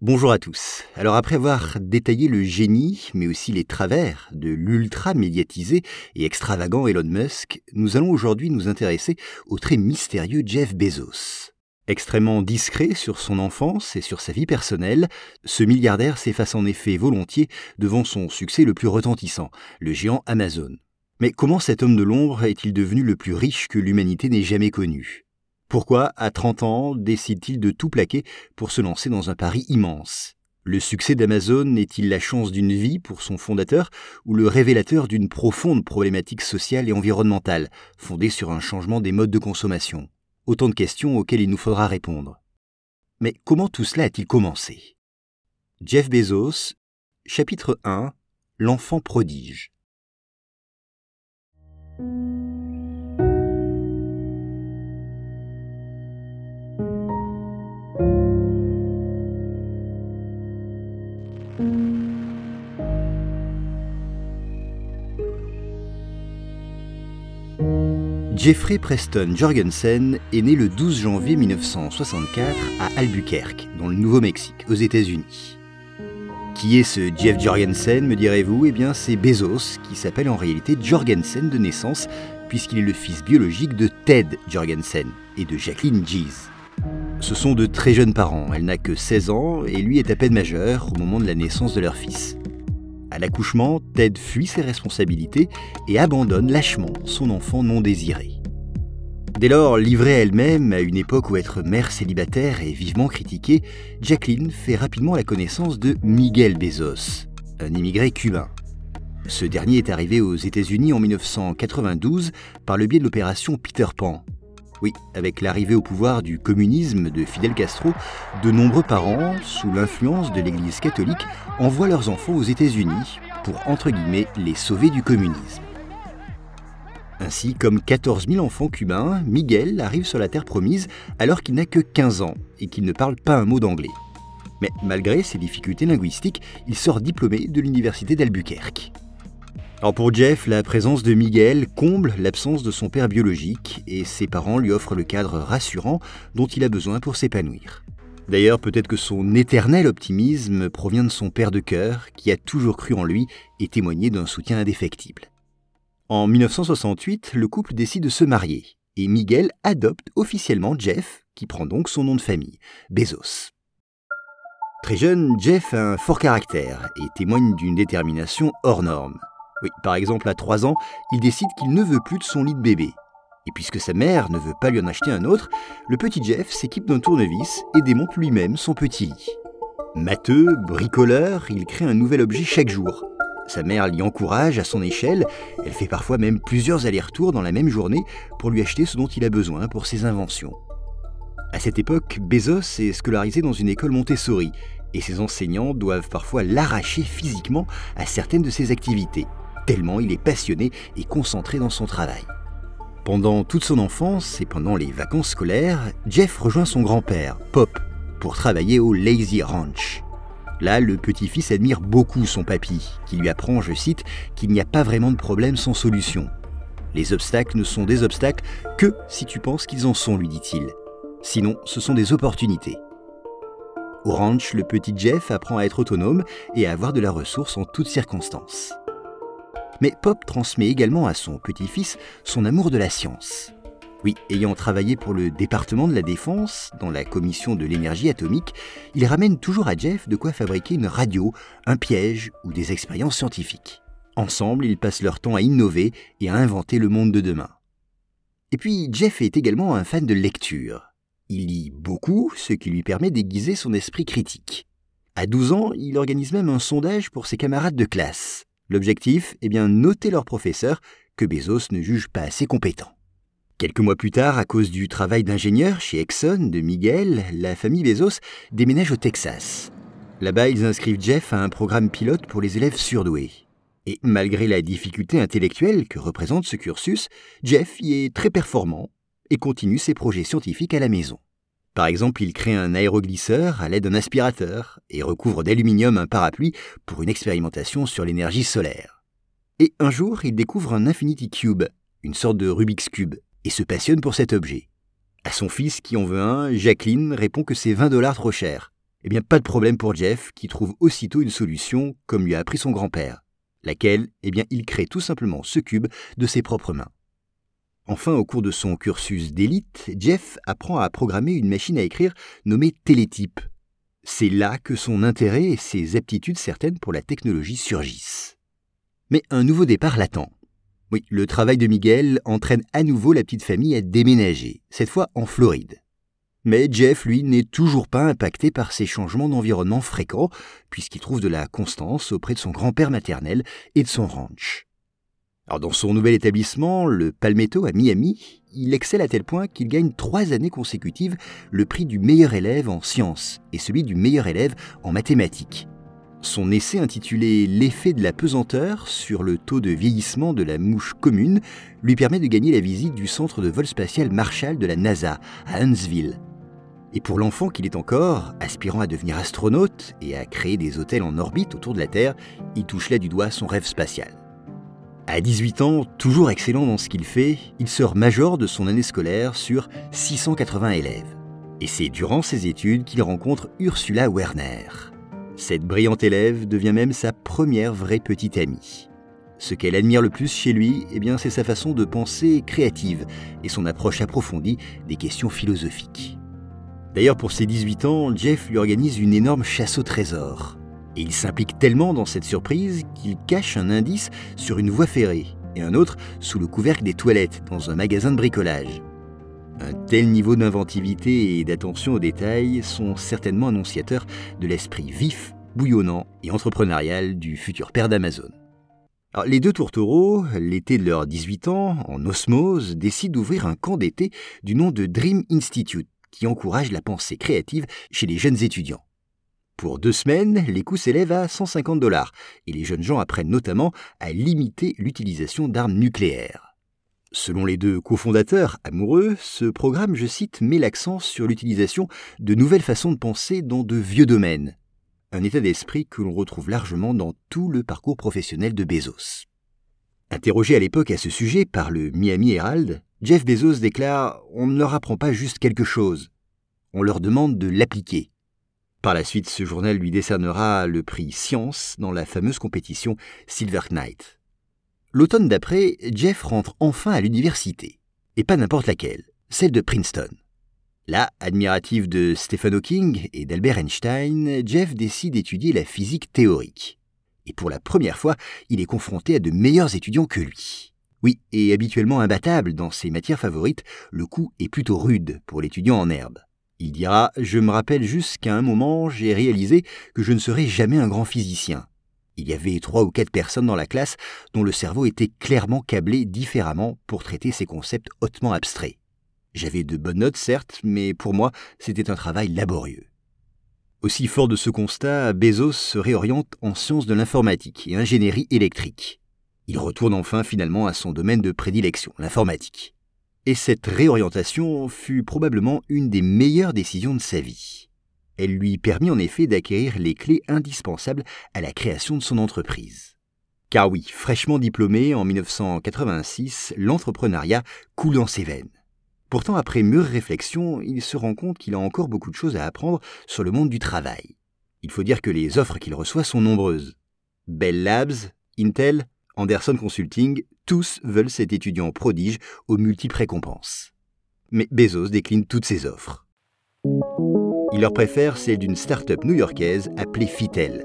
Bonjour à tous. Alors après avoir détaillé le génie, mais aussi les travers de l'ultra médiatisé et extravagant Elon Musk, nous allons aujourd'hui nous intéresser au très mystérieux Jeff Bezos. Extrêmement discret sur son enfance et sur sa vie personnelle, ce milliardaire s'efface en effet volontiers devant son succès le plus retentissant, le géant Amazon. Mais comment cet homme de l'ombre est-il devenu le plus riche que l'humanité n'ait jamais connu? Pourquoi, à 30 ans, décide-t-il de tout plaquer pour se lancer dans un pari immense? Le succès d'Amazon est-il la chance d'une vie pour son fondateur ou le révélateur d'une profonde problématique sociale et environnementale, fondée sur un changement des modes de consommation? Autant de questions auxquelles il nous faudra répondre. Mais comment tout cela a-t-il commencé? Jeff Bezos, chapitre 1 L'enfant prodige. Jeffrey Preston Jorgensen est né le 12 janvier 1964 à Albuquerque, dans le Nouveau-Mexique, aux États-Unis. Qui est ce Jeff Jorgensen, me direz-vous? Eh bien, c'est Bezos, qui s'appelle en réalité Jorgensen de naissance, puisqu'il est le fils biologique de Ted Jorgensen et de Jacqueline Gies. Ce sont de très jeunes parents, elle n'a que 16 ans et lui est à peine majeur au moment de la naissance de leur fils. À l'accouchement, Ted fuit ses responsabilités et abandonne lâchement son enfant non désiré. Dès lors, livrée elle-même, à une époque où être mère célibataire est vivement critiquée, Jacqueline fait rapidement la connaissance de Miguel Bezos, un immigré cubain. Ce dernier est arrivé aux États-Unis en 1992 par le biais de l'opération Peter Pan, oui, avec l'arrivée au pouvoir du communisme de Fidel Castro, de nombreux parents, sous l'influence de l'Église catholique, envoient leurs enfants aux États-Unis pour, entre guillemets, les sauver du communisme. Ainsi, comme 14 000 enfants cubains, Miguel arrive sur la terre promise alors qu'il n'a que 15 ans et qu'il ne parle pas un mot d'anglais. Mais malgré ses difficultés linguistiques, il sort diplômé de l'université d'Albuquerque. Alors pour Jeff, la présence de Miguel comble l'absence de son père biologique et ses parents lui offrent le cadre rassurant dont il a besoin pour s'épanouir. D'ailleurs, peut-être que son éternel optimisme provient de son père de cœur qui a toujours cru en lui et témoigné d'un soutien indéfectible. En 1968, le couple décide de se marier et Miguel adopte officiellement Jeff, qui prend donc son nom de famille, Bezos. Très jeune, Jeff a un fort caractère et témoigne d'une détermination hors norme. Oui, par exemple, à 3 ans, il décide qu'il ne veut plus de son lit de bébé. Et puisque sa mère ne veut pas lui en acheter un autre, le petit Jeff s'équipe d'un tournevis et démonte lui-même son petit lit. Matheux, bricoleur, il crée un nouvel objet chaque jour. Sa mère l'y encourage à son échelle, elle fait parfois même plusieurs allers-retours dans la même journée pour lui acheter ce dont il a besoin pour ses inventions. À cette époque, Bezos est scolarisé dans une école Montessori, et ses enseignants doivent parfois l'arracher physiquement à certaines de ses activités tellement il est passionné et concentré dans son travail. Pendant toute son enfance et pendant les vacances scolaires, Jeff rejoint son grand-père, Pop, pour travailler au Lazy Ranch. Là, le petit-fils admire beaucoup son papy, qui lui apprend, je cite, qu'il n'y a pas vraiment de problème sans solution. Les obstacles ne sont des obstacles que si tu penses qu'ils en sont, lui dit-il. Sinon, ce sont des opportunités. Au ranch, le petit Jeff apprend à être autonome et à avoir de la ressource en toutes circonstances. Mais Pop transmet également à son petit-fils son amour de la science. Oui, ayant travaillé pour le département de la défense, dans la commission de l'énergie atomique, il ramène toujours à Jeff de quoi fabriquer une radio, un piège ou des expériences scientifiques. Ensemble, ils passent leur temps à innover et à inventer le monde de demain. Et puis, Jeff est également un fan de lecture. Il lit beaucoup, ce qui lui permet d'aiguiser son esprit critique. À 12 ans, il organise même un sondage pour ses camarades de classe. L'objectif est bien noter leur professeur que Bezos ne juge pas assez compétent. Quelques mois plus tard, à cause du travail d'ingénieur chez Exxon de Miguel, la famille Bezos déménage au Texas. Là-bas, ils inscrivent Jeff à un programme pilote pour les élèves surdoués. Et malgré la difficulté intellectuelle que représente ce cursus, Jeff y est très performant et continue ses projets scientifiques à la maison. Par exemple, il crée un aéroglisseur à l'aide d'un aspirateur et recouvre d'aluminium un parapluie pour une expérimentation sur l'énergie solaire. Et un jour, il découvre un Infinity Cube, une sorte de Rubik's Cube, et se passionne pour cet objet. À son fils qui en veut un, Jacqueline répond que c'est 20 dollars trop cher. Eh bien, pas de problème pour Jeff, qui trouve aussitôt une solution, comme lui a appris son grand-père. Laquelle Eh bien, il crée tout simplement ce cube de ses propres mains. Enfin, au cours de son cursus d'élite, Jeff apprend à programmer une machine à écrire nommée Télétype. C'est là que son intérêt et ses aptitudes certaines pour la technologie surgissent. Mais un nouveau départ l'attend. Oui, le travail de Miguel entraîne à nouveau la petite famille à déménager, cette fois en Floride. Mais Jeff, lui, n'est toujours pas impacté par ces changements d'environnement fréquents, puisqu'il trouve de la constance auprès de son grand-père maternel et de son ranch. Alors dans son nouvel établissement, le Palmetto à Miami, il excelle à tel point qu'il gagne trois années consécutives le prix du meilleur élève en sciences et celui du meilleur élève en mathématiques. Son essai intitulé L'effet de la pesanteur sur le taux de vieillissement de la mouche commune lui permet de gagner la visite du centre de vol spatial Marshall de la NASA à Huntsville. Et pour l'enfant qu'il est encore, aspirant à devenir astronaute et à créer des hôtels en orbite autour de la Terre, il touche là du doigt son rêve spatial. À 18 ans, toujours excellent dans ce qu'il fait, il sort major de son année scolaire sur 680 élèves. Et c'est durant ses études qu'il rencontre Ursula Werner. Cette brillante élève devient même sa première vraie petite amie. Ce qu'elle admire le plus chez lui, eh bien, c'est sa façon de penser créative et son approche approfondie des questions philosophiques. D'ailleurs, pour ses 18 ans, Jeff lui organise une énorme chasse au trésor. Et il s'implique tellement dans cette surprise qu'il cache un indice sur une voie ferrée et un autre sous le couvercle des toilettes dans un magasin de bricolage. Un tel niveau d'inventivité et d'attention aux détails sont certainement annonciateurs de l'esprit vif, bouillonnant et entrepreneurial du futur père d'Amazon. les deux tourtereaux, l'été de leurs 18 ans, en osmose, décident d'ouvrir un camp d'été du nom de Dream Institute, qui encourage la pensée créative chez les jeunes étudiants. Pour deux semaines, les coûts s'élèvent à 150 dollars, et les jeunes gens apprennent notamment à limiter l'utilisation d'armes nucléaires. Selon les deux cofondateurs amoureux, ce programme, je cite, met l'accent sur l'utilisation de nouvelles façons de penser dans de vieux domaines. Un état d'esprit que l'on retrouve largement dans tout le parcours professionnel de Bezos. Interrogé à l'époque à ce sujet par le Miami Herald, Jeff Bezos déclare On ne leur apprend pas juste quelque chose, on leur demande de l'appliquer. Par la suite, ce journal lui décernera le prix Science dans la fameuse compétition Silver Knight. L'automne d'après, Jeff rentre enfin à l'université. Et pas n'importe laquelle, celle de Princeton. Là, admiratif de Stephen Hawking et d'Albert Einstein, Jeff décide d'étudier la physique théorique. Et pour la première fois, il est confronté à de meilleurs étudiants que lui. Oui, et habituellement imbattable dans ses matières favorites, le coup est plutôt rude pour l'étudiant en herbe. Il dira Je me rappelle juste qu'à un moment, j'ai réalisé que je ne serais jamais un grand physicien. Il y avait trois ou quatre personnes dans la classe dont le cerveau était clairement câblé différemment pour traiter ces concepts hautement abstraits. J'avais de bonnes notes, certes, mais pour moi, c'était un travail laborieux. Aussi fort de ce constat, Bezos se réoriente en sciences de l'informatique et ingénierie électrique. Il retourne enfin finalement à son domaine de prédilection, l'informatique. Et cette réorientation fut probablement une des meilleures décisions de sa vie. Elle lui permit en effet d'acquérir les clés indispensables à la création de son entreprise. Car oui, fraîchement diplômé en 1986, l'entrepreneuriat coule dans ses veines. Pourtant, après mûre réflexion, il se rend compte qu'il a encore beaucoup de choses à apprendre sur le monde du travail. Il faut dire que les offres qu'il reçoit sont nombreuses. Bell Labs, Intel, Anderson Consulting, tous veulent cet étudiant prodige aux multiples récompenses. Mais Bezos décline toutes ces offres. Il leur préfère celle d'une start-up new-yorkaise appelée Fitel.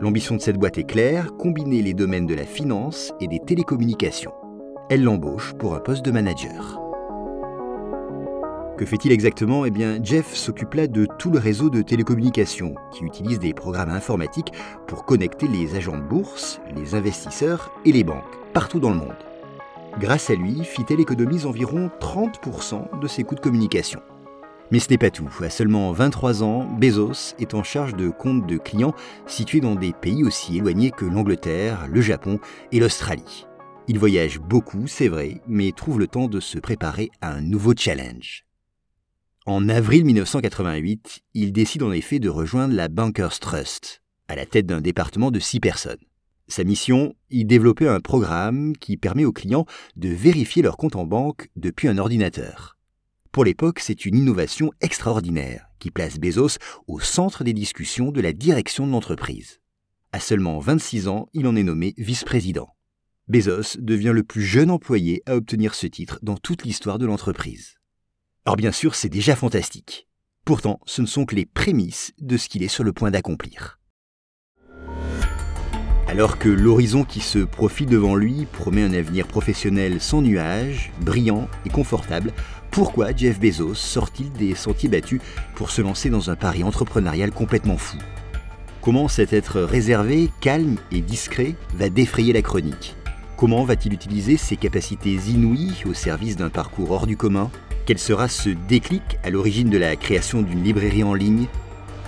L'ambition de cette boîte est claire, combiner les domaines de la finance et des télécommunications. Elle l'embauche pour un poste de manager. Que fait-il exactement? Eh bien, Jeff s'occupe là de tout le réseau de télécommunications, qui utilise des programmes informatiques pour connecter les agents de bourse, les investisseurs et les banques, partout dans le monde. Grâce à lui, Fitel économise environ 30% de ses coûts de communication. Mais ce n'est pas tout. À seulement 23 ans, Bezos est en charge de comptes de clients situés dans des pays aussi éloignés que l'Angleterre, le Japon et l'Australie. Il voyage beaucoup, c'est vrai, mais trouve le temps de se préparer à un nouveau challenge. En avril 1988, il décide en effet de rejoindre la Bankers Trust, à la tête d'un département de 6 personnes. Sa mission, y développer un programme qui permet aux clients de vérifier leur compte en banque depuis un ordinateur. Pour l'époque, c'est une innovation extraordinaire qui place Bezos au centre des discussions de la direction de l'entreprise. À seulement 26 ans, il en est nommé vice-président. Bezos devient le plus jeune employé à obtenir ce titre dans toute l'histoire de l'entreprise. Alors bien sûr, c'est déjà fantastique. Pourtant, ce ne sont que les prémices de ce qu'il est sur le point d'accomplir. Alors que l'horizon qui se profile devant lui promet un avenir professionnel sans nuages, brillant et confortable, pourquoi Jeff Bezos sort-il des sentiers battus pour se lancer dans un pari entrepreneurial complètement fou? Comment cet être réservé, calme et discret va défrayer la chronique? Comment va-t-il utiliser ses capacités inouïes au service d'un parcours hors du commun? Quel sera ce déclic à l'origine de la création d'une librairie en ligne?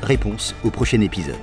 Réponse au prochain épisode.